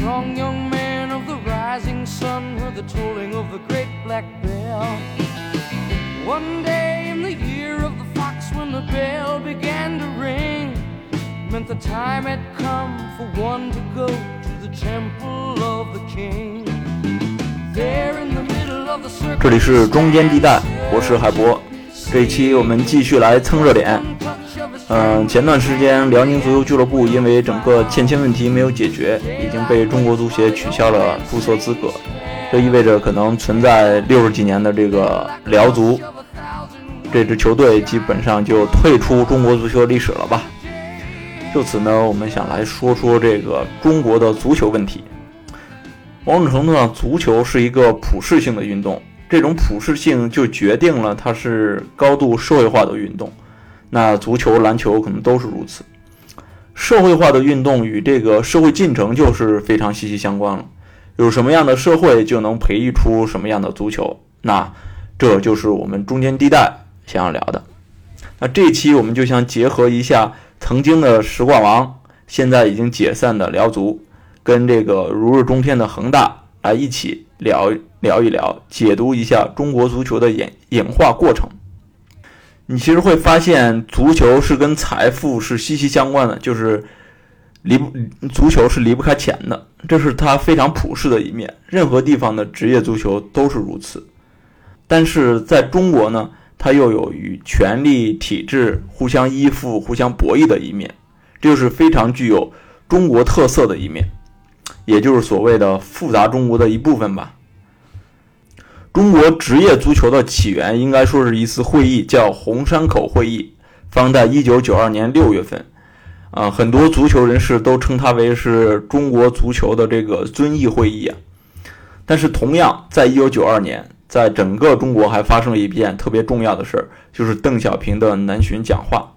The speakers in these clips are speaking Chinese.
strong young man of the rising sun heard the tolling of the great black bell. One day in the year of the fox, when the bell began to ring, meant the time had come for one to go to the temple of the king. There in the middle of the circle, 这里是中间地带，我是海博。这一期我们继续来蹭热点。嗯、前段时间辽宁足球俱乐部因为整个欠签问题没有解决，已经被中国足协取消了注册资格。这意味着可能存在六十几年的这个辽足这支球队基本上就退出中国足球历史了吧。就此呢，我们想来说说这个中国的足球问题。某种程度上，足球是一个普世性的运动，这种普世性就决定了它是高度社会化的运动。那足球、篮球可能都是如此。社会化的运动与这个社会进程就是非常息息相关了。有什么样的社会，就能培育出什么样的足球。那这就是我们中间地带想要聊的。那这期我们就想结合一下曾经的实冠王，现在已经解散的辽足，跟这个如日中天的恒大来一起聊聊一聊，解读一下中国足球的演演化过程。你其实会发现，足球是跟财富是息息相关的，就是离不足球是离不开钱的，这是它非常普世的一面。任何地方的职业足球都是如此，但是在中国呢，它又有与权力体制互相依附、互相博弈的一面，这就是非常具有中国特色的一面，也就是所谓的复杂中国的一部分吧。中国职业足球的起源应该说是一次会议，叫红山口会议，发生在一九九二年六月份。啊、很多足球人士都称它为是中国足球的这个遵义会议啊。但是同样，在一九九二年，在整个中国还发生了一件特别重要的事儿，就是邓小平的南巡讲话。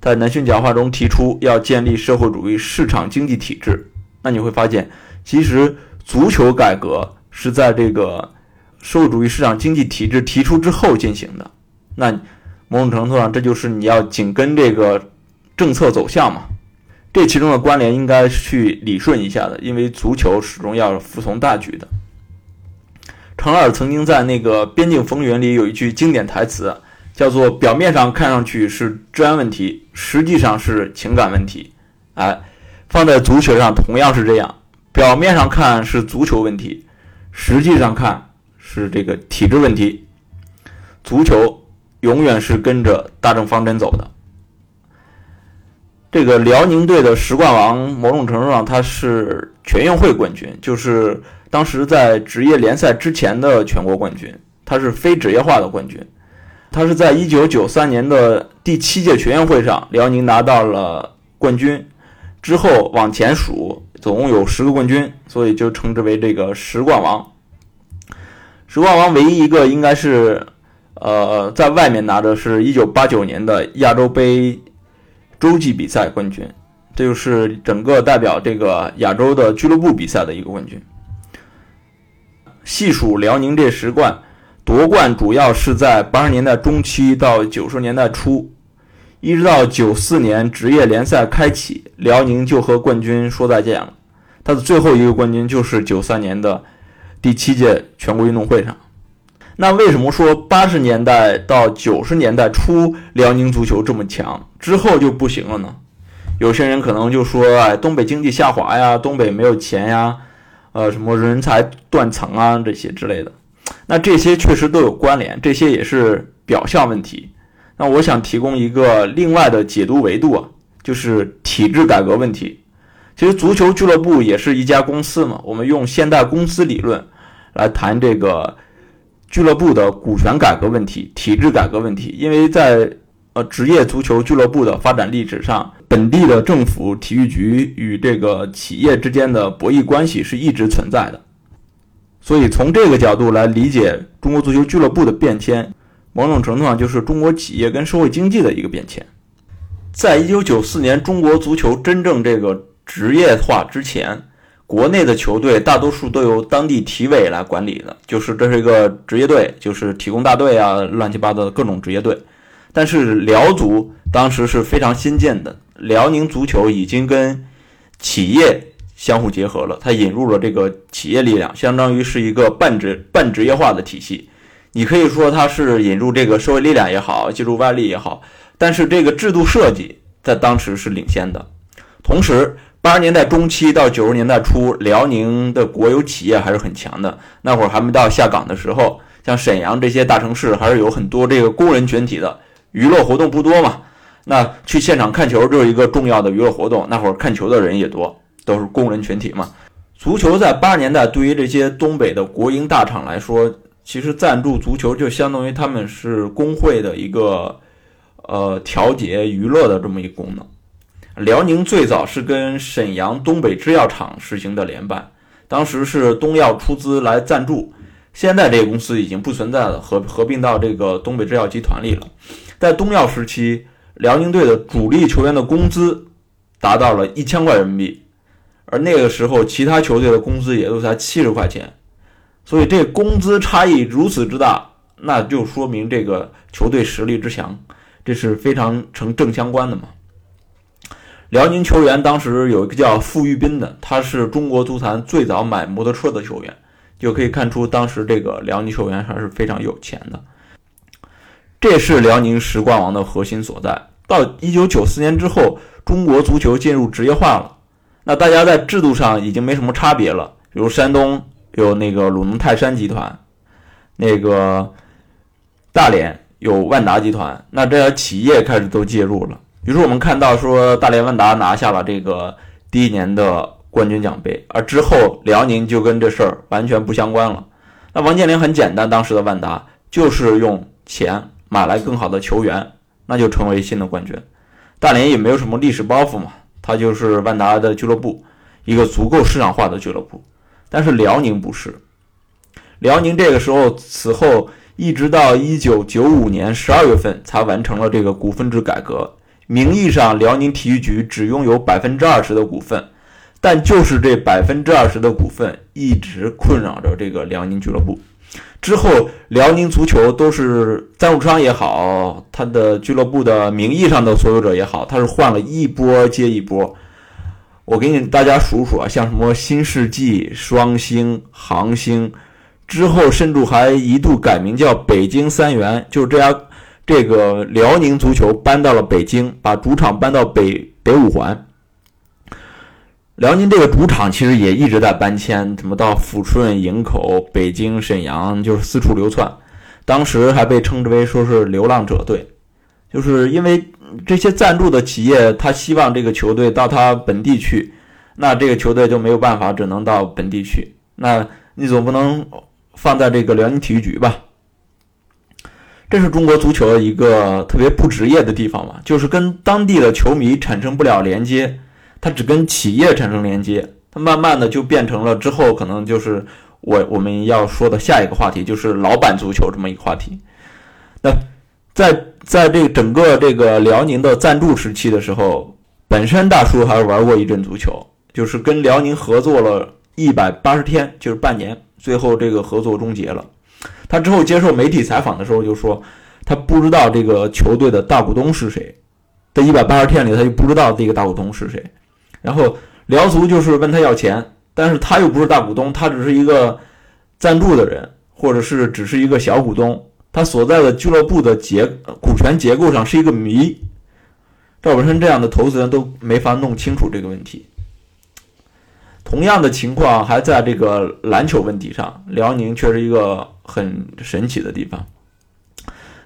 在南巡讲话中提出要建立社会主义市场经济体制。那你会发现，其实足球改革是在这个社会主义市场经济体制提出之后进行的。那某种程度上，这就是你要紧跟这个政策走向嘛。这其中的关联应该去理顺一下的，因为足球始终要服从大局的。程耳曾经在那个《边境风云》里有一句经典台词，叫做“表面上看上去是治安问题，实际上是情感问题”。哎，放在足球上同样是这样，表面上看是足球问题，实际上看是这个体制问题。足球永远是跟着大政方针走的。这个辽宁队的十冠王，某种程度上他是全运会冠军，就是当时在职业联赛之前的全国冠军，他是非职业化的冠军。他是在一九九三年的第七届全运会上，辽宁拿到了冠军，之后往前数，总共有十个冠军，所以就称之为这个十冠王。十冠王唯一一个应该是，呃，在外面拿的是一九八九年的亚洲杯洲际比赛冠军，这就是整个代表这个亚洲的俱乐部比赛的一个冠军。细数辽宁这十冠，夺冠主要是在八十年代中期到九十年代初，一直到九四年职业联赛开启，辽宁就和冠军说再见了。他的最后一个冠军就是九三年的第七届全国运动会上。那为什么说八十年代到九十年代初辽宁足球这么强，之后就不行了呢？有些人可能就说，哎，东北经济下滑呀，东北没有钱呀，呃，什么人才断层啊这些之类的。那这些确实都有关联，这些也是表象问题。那我想提供一个另外的解读维度啊，就是体制改革问题。其实足球俱乐部也是一家公司嘛，我们用现代公司理论来谈这个俱乐部的股权改革问题、体制改革问题。因为在呃职业足球俱乐部的发展历史上，本地的政府体育局与这个企业之间的博弈关系是一直存在的。所以从这个角度来理解中国足球俱乐部的变迁，某种程度上就是中国企业跟社会经济的一个变迁。在一九九四年中国足球真正这个职业化之前，国内的球队大多数都由当地体委来管理的，就是这是一个职业队，就是体工大队啊，乱七八糟的各种职业队。但是辽足当时是非常新建的，辽宁足球已经跟企业相互结合了，它引入了这个企业力量，相当于是一个半职半职业化的体系。你可以说它是引入这个社会力量也好，借助外力也好，但是这个制度设计在当时是领先的。同时，八十年代中期到九十年代初，辽宁的国有企业还是很强的。那会儿还没到下岗的时候，像沈阳这些大城市还是有很多这个工人群体的，娱乐活动不多嘛。那去现场看球就是一个重要的娱乐活动，那会儿看球的人也多。都是工人群体嘛。足球在八十年代对于这些东北的国营大厂来说，其实赞助足球就相当于他们是工会的一个呃调节娱乐的这么一个功能。辽宁最早是跟沈阳东北制药厂实行的联办，当时是东药出资来赞助。现在这个公司已经不存在了，合合并到这个东北制药集团里了。在东药时期，辽宁队的主力球员的工资达到了一千块人民币。而那个时候，其他球队的工资也都才七十块钱，所以这工资差异如此之大，那就说明这个球队实力之强，这是非常成正相关的嘛。辽宁球员当时有一个叫傅玉斌的，他是中国足坛最早买摩托车的球员，就可以看出当时这个辽宁球员还是非常有钱的。这是辽宁时冠王的核心所在。到一九九四年之后，中国足球进入职业化了。那大家在制度上已经没什么差别了，比如山东有那个鲁能泰山集团，那个大连有万达集团，那这些企业开始都介入了。比如我们看到说大连万达拿下了这个第一年的冠军奖杯，而之后辽宁就跟这事儿完全不相关了。那王健林很简单，当时的万达就是用钱买来更好的球员，那就成为新的冠军。大连也没有什么历史包袱嘛。它就是万达的俱乐部，一个足够市场化的俱乐部。但是辽宁不是，辽宁这个时候此后一直到一九九五年十二月份才完成了这个股份制改革。名义上辽宁体育局只拥有百分之二十的股份，但就是这百分之二十的股份一直困扰着这个辽宁俱乐部。之后，辽宁足球都是赞助商也好，他的俱乐部的名义上的所有者也好，他是换了一波接一波。我给你大家数数啊，像什么新世纪、双星、航星，之后甚至还一度改名叫北京三元，就是这家这个辽宁足球搬到了北京，把主场搬到北北五环。辽宁这个主场其实也一直在搬迁，怎么到抚顺、营口、北京、沈阳，就是四处流窜。当时还被称之为说是流浪者队，就是因为这些赞助的企业，他希望这个球队到他本地去，那这个球队就没有办法，只能到本地去。那你总不能放在这个辽宁体育局吧？这是中国足球的一个特别不职业的地方嘛，就是跟当地的球迷产生不了连接。它只跟企业产生连接，它慢慢的就变成了之后可能就是我我们要说的下一个话题，就是老板足球这么一个话题。那在在这个整个这个辽宁的赞助时期的时候，本山大叔还玩过一阵足球，就是跟辽宁合作了一百八十天，就是半年，最后这个合作终结了。他之后接受媒体采访的时候就说，他不知道这个球队的大股东是谁，在一百八十天里他就不知道这个大股东是谁。然后辽足就是问他要钱，但是他又不是大股东，他只是一个赞助的人，或者是只是一个小股东，他所在的俱乐部的结股权结构上是一个谜。赵本山这样的投资人都没法弄清楚这个问题。同样的情况还在这个篮球问题上，辽宁却是一个很神奇的地方。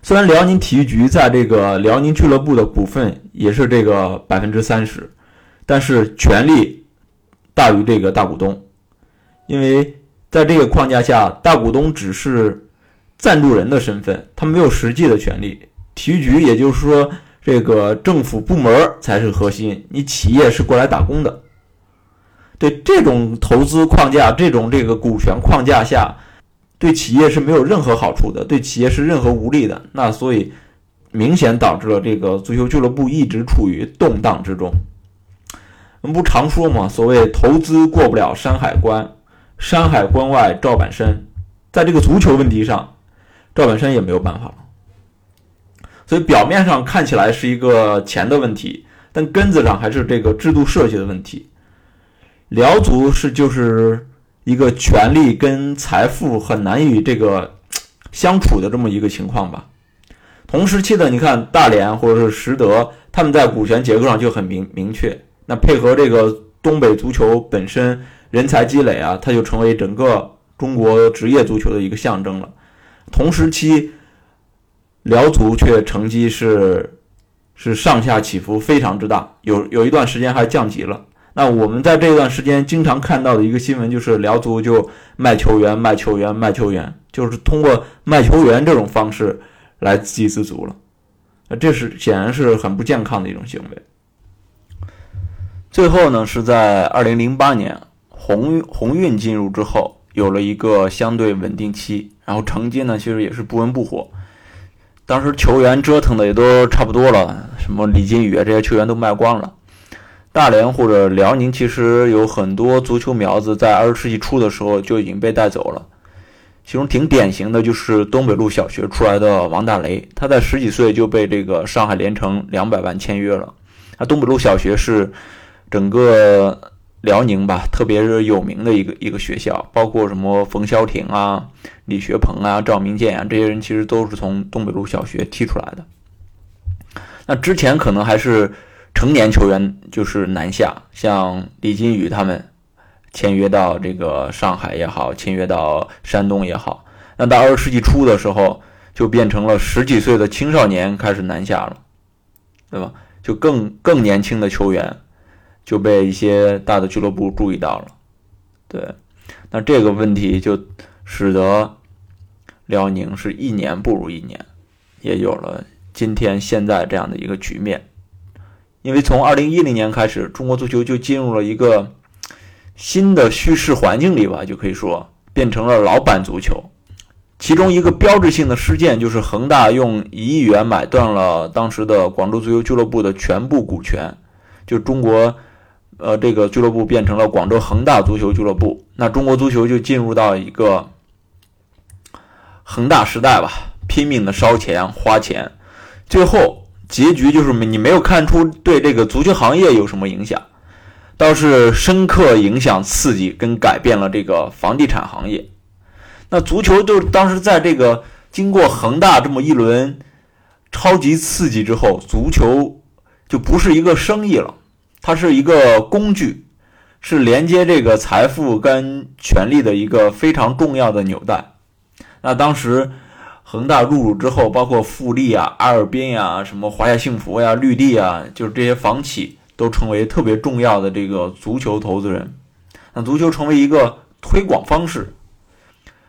虽然辽宁体育局在这个辽宁俱乐部的股份也是这个百分之三十。但是权力大于这个大股东，因为在这个框架下，大股东只是赞助人的身份，他没有实际的权利。体育局也就是说，这个政府部门才是核心，你企业是过来打工的。对这种投资框架、这种这个股权框架下，对企业是没有任何好处的，对企业是任何无利的。那所以明显导致了这个足球俱乐部一直处于动荡之中。我们不常说嘛，所谓投资过不了山海关，山海关外赵本山，在这个足球问题上，赵本山也没有办法。所以表面上看起来是一个钱的问题，但根子上还是这个制度设计的问题。辽足是就是一个权力跟财富很难与这个相处的这么一个情况吧。同时期的你看大连或者是实德，他们在股权结构上就很明明确。那配合这个东北足球本身人才积累啊，它就成为整个中国职业足球的一个象征了。同时期，辽足却成绩是是上下起伏非常之大，有有一段时间还降级了。那我们在这段时间经常看到的一个新闻就是辽足就卖球员、卖球员、卖球员，就是通过卖球员这种方式来自给自足了。这是显然是很不健康的一种行为。最后呢，是在二零零八年鸿鸿运进入之后，有了一个相对稳定期，然后成绩呢其实也是不温不火。当时球员折腾的也都差不多了，什么李金羽啊这些球员都卖光了。大连或者辽宁其实有很多足球苗子在二十世纪初的时候就已经被带走了，其中挺典型的就是东北路小学出来的王大雷，他在十几岁就被这个上海连城两百万签约了。那东北路小学是。整个辽宁吧，特别是有名的一个一个学校，包括什么冯潇霆啊、李学鹏啊、赵明剑啊，这些人其实都是从东北路小学踢出来的。那之前可能还是成年球员就是南下，像李金羽他们签约到这个上海也好，签约到山东也好。那到二十世纪初的时候，就变成了十几岁的青少年开始南下了，对吧？就更更年轻的球员。就被一些大的俱乐部注意到了，对，那这个问题就使得辽宁是一年不如一年，也有了今天现在这样的一个局面。因为从二零一零年开始，中国足球就进入了一个新的叙事环境里吧，就可以说变成了老版足球。其中一个标志性的事件就是恒大用一亿元买断了当时的广州足球俱乐部的全部股权，就中国。呃，这个俱乐部变成了广州恒大足球俱乐部，那中国足球就进入到一个恒大时代吧，拼命的烧钱花钱，最后结局就是你没有看出对这个足球行业有什么影响，倒是深刻影响、刺激跟改变了这个房地产行业。那足球就当时在这个经过恒大这么一轮超级刺激之后，足球就不是一个生意了。它是一个工具，是连接这个财富跟权力的一个非常重要的纽带。那当时恒大入主之后，包括富力啊、阿尔滨呀、什么华夏幸福呀、绿地啊，就是这些房企都成为特别重要的这个足球投资人。那足球成为一个推广方式。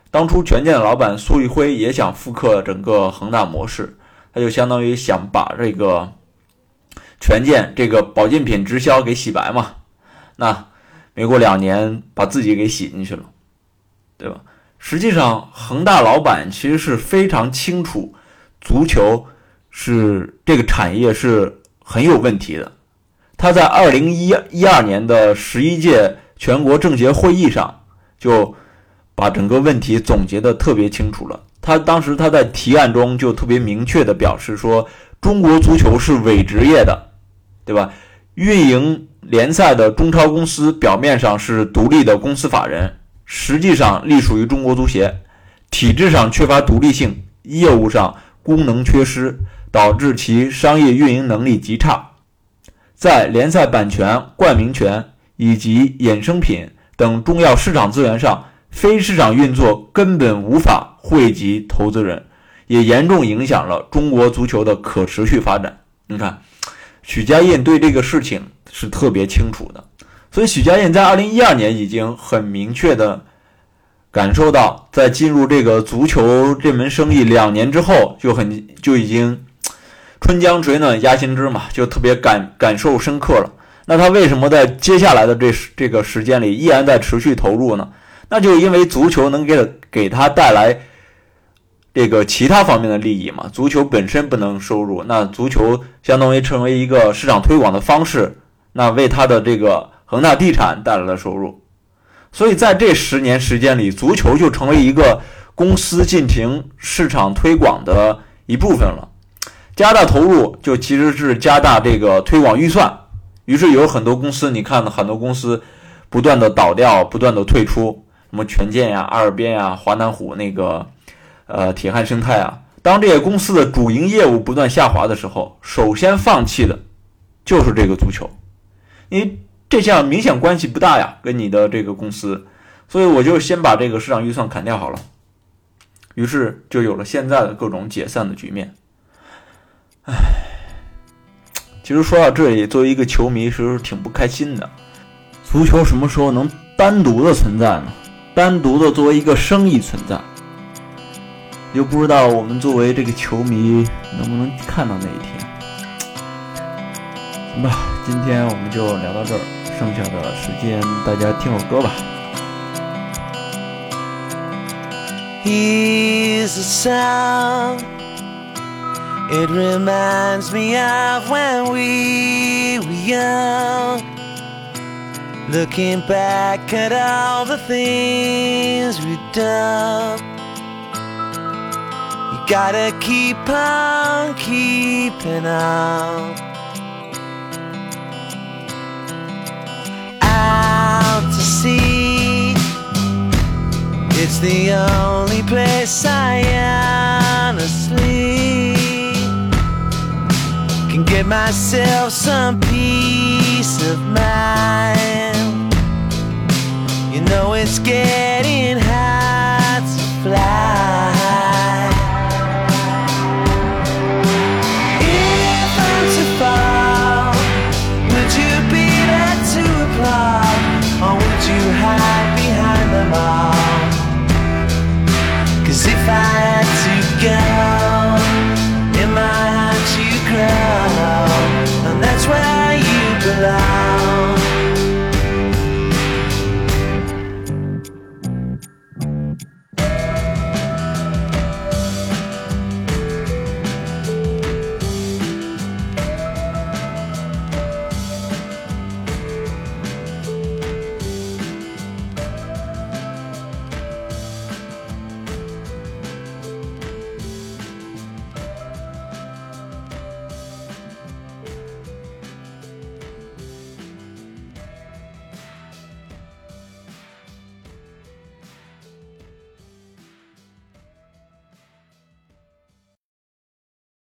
当初权健的老板苏立辉也想复刻整个恒大模式，他就相当于想把这个。权健这个保健品直销给洗白嘛？那没过两年把自己给洗进去了，对吧？实际上，恒大老板其实是非常清楚，足球是这个产业是很有问题的。他在二零一一二年的十一届全国政协会议上，就把整个问题总结的特别清楚了。他当时他在提案中就特别明确的表示说。中国足球是伪职业的，对吧？运营联赛的中超公司表面上是独立的公司法人，实际上隶属于中国足协，体制上缺乏独立性，业务上功能缺失，导致其商业运营能力极差，在联赛版权、冠名权以及衍生品等重要市场资源上，非市场运作根本无法惠及投资人。也严重影响了中国足球的可持续发展。你看，许家印对这个事情是特别清楚的，所以许家印在二零一二年已经很明确的感受到，在进入这个足球这门生意两年之后，就很就已经春江水暖鸭先知嘛，就特别感感受深刻了。那他为什么在接下来的这这个时间里依然在持续投入呢？那就因为足球能给给他带来。这个其他方面的利益嘛，足球本身不能收入，那足球相当于成为一个市场推广的方式，那为他的这个恒大地产带来了收入，所以在这十年时间里，足球就成为一个公司进行市场推广的一部分了，加大投入就其实是加大这个推广预算，于是有很多公司，你看很多公司。不断的倒掉，不断的退出，什么权健呀、阿尔滨呀、华南虎那个，呃，铁汉生态啊。当这些公司的主营业务不断下滑的时候，首先放弃的，就是这个足球，因为这项明显关系不大呀，跟你的这个公司，所以我就先把这个市场预算砍掉好了。于是就有了现在的各种解散的局面。唉，其实说到这里，作为一个球迷，其实是挺不开心的。足球什么时候能单独的存在呢？单独的作为一个生意存在，又不知道我们作为这个球迷能不能看到那一天。行吧，今天我们就聊到这儿，剩下的时间大家听首歌吧。Here's a sound. It reminds me of when we were young. Looking back at all the things we've done. You gotta keep on keeping on. It's the only place I honestly can get myself some peace of mind. You know it's getting